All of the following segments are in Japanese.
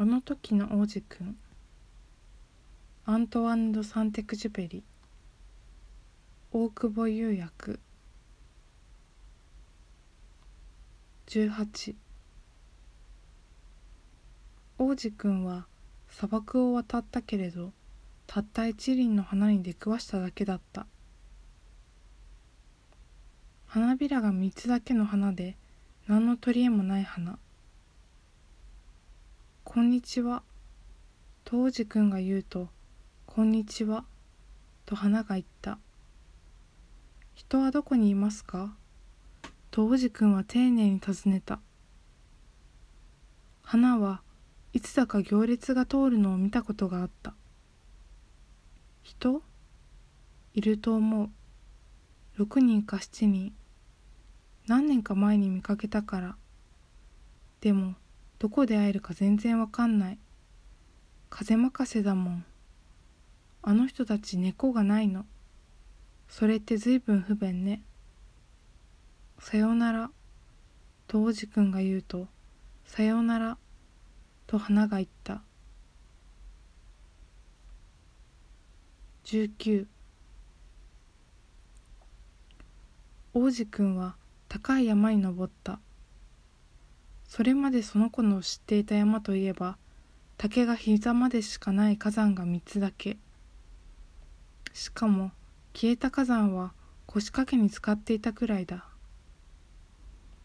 あの時の王子くんアントワン・ド・サンテクジュペリ。大久保釉薬18王子くんは砂漠を渡ったけれどたった一輪の花に出くわしただけだった。花びらが三つだけの花で何の取り柄もない花「こんにちは」と王子くんが言うと「こんにちは」と花が言った「人はどこにいますか?」と王子くんは丁寧に尋ねた。花はいつだか行列が通るのを見たことがあった。人？いると思う。6人か7人。何年か前に見かけたから。でもどこで会えるか全然わかんない。風任せだもん。あの人たち猫がないの。それってずいぶん不便ね。さようなら。と王子くんが言うとさようなら。と花が言った。19王子くんは高い山に登った。それまでその子の知っていた山といえば竹が膝までしかない火山が3つだけ。しかも消えた火山は腰掛けに使っていたくらいだ。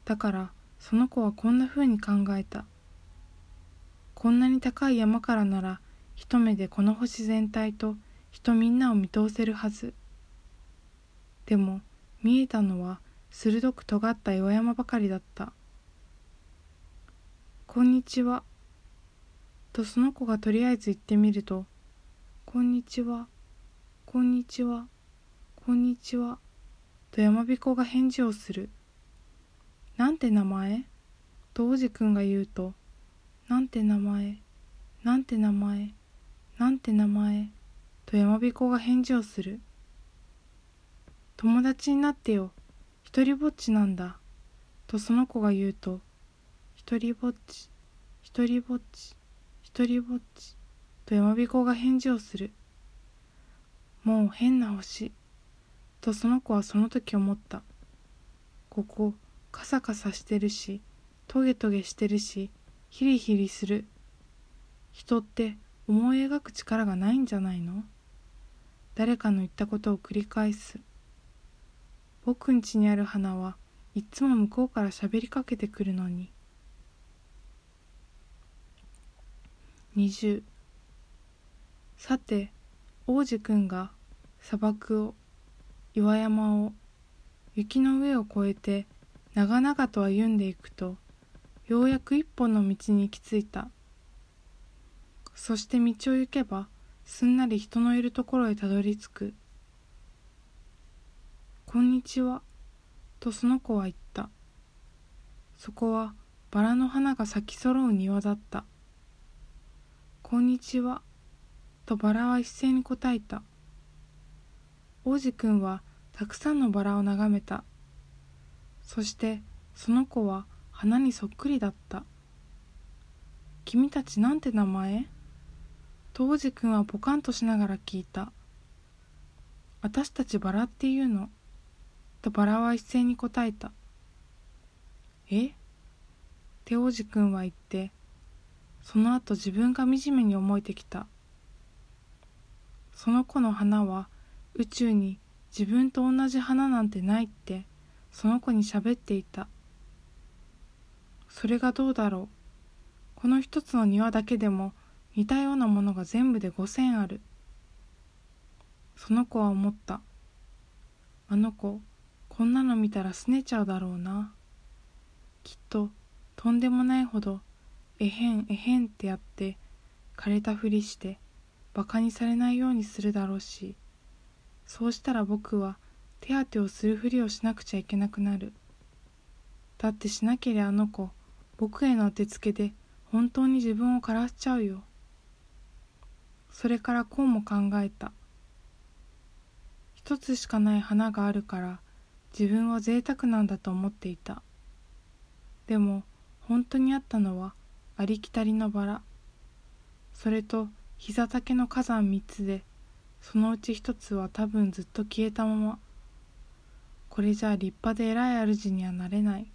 だからその子はこんなふうに考えた。こんなに高い山からなら一目でこの星全体と人みんなを見通せるはず。でも見えたのは鋭く尖った岩山ばかりだった「こんにちは」とその子がとりあえず言ってみると「こんにちはこんにちはこんにちは」と山彦が返事をする「なんて名前?」と王子くんが言うとなんて名前？なんて名前？なんて名前？と山彦が返事をする。友達になってよ。一人ぼっちなんだ。とその子が言うと一人ぼっち。一人ぼっち一人ぼっちと山彦が返事をする。もう変な星。とその子はその時思った。ここカサカサしてるしトゲトゲしてるしヒリヒリする。人って思い描く力がないんじゃないの？誰かの言ったことを繰り返す。僕ん家にある花はいっつも向こうから喋りかけてくるのに。20さて王子くんが砂漠を岩山を雪の上を越えて長々と歩んでいくとようやく一本の道に行き着いた。そして道を行けばすんなり人のいるところへたどり着く「こんにちは」とその子は言った。そこはバラの花が咲き揃う庭だった「こんにちは」とバラは一斉に答えた。王子くんはたくさんのバラを眺めた。そしてその子は花にそっくりだった「君たちなんて名前?」と王子くんはポカンとしながら聞いた「私たちバラっていうの」とバラは一斉に答えた「え？って王子くんは言ってその後自分が惨めに思えてきた。その子の花は宇宙に自分と同じ花なんてないってその子に喋っていた。それがどうだろう。この一つの庭だけでも似たようなものが全部で5,000ある。その子は思った。あの子こんなの見たらすねちゃうだろうな。きっととんでもないほどえへんえへんってやって枯れたふりしてバカにされないようにするだろうしそうしたら僕は手当てをするふりをしなくちゃいけなくなる。だってしなけりゃあの子僕への当てつけで本当に自分を枯らしちゃうよ。それからこうも考えた。一つしかない花があるから自分は贅沢なんだと思っていた。でも本当にあったのはありきたりのバラ。それと膝丈の火山3つでそのうち1つは多分ずっと消えたまま。これじゃ立派で偉い主にはなれない。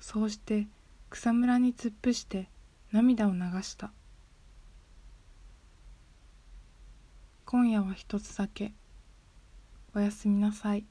そうして草むらに突っ伏して涙を流した。今夜は一つだけ。おやすみなさい。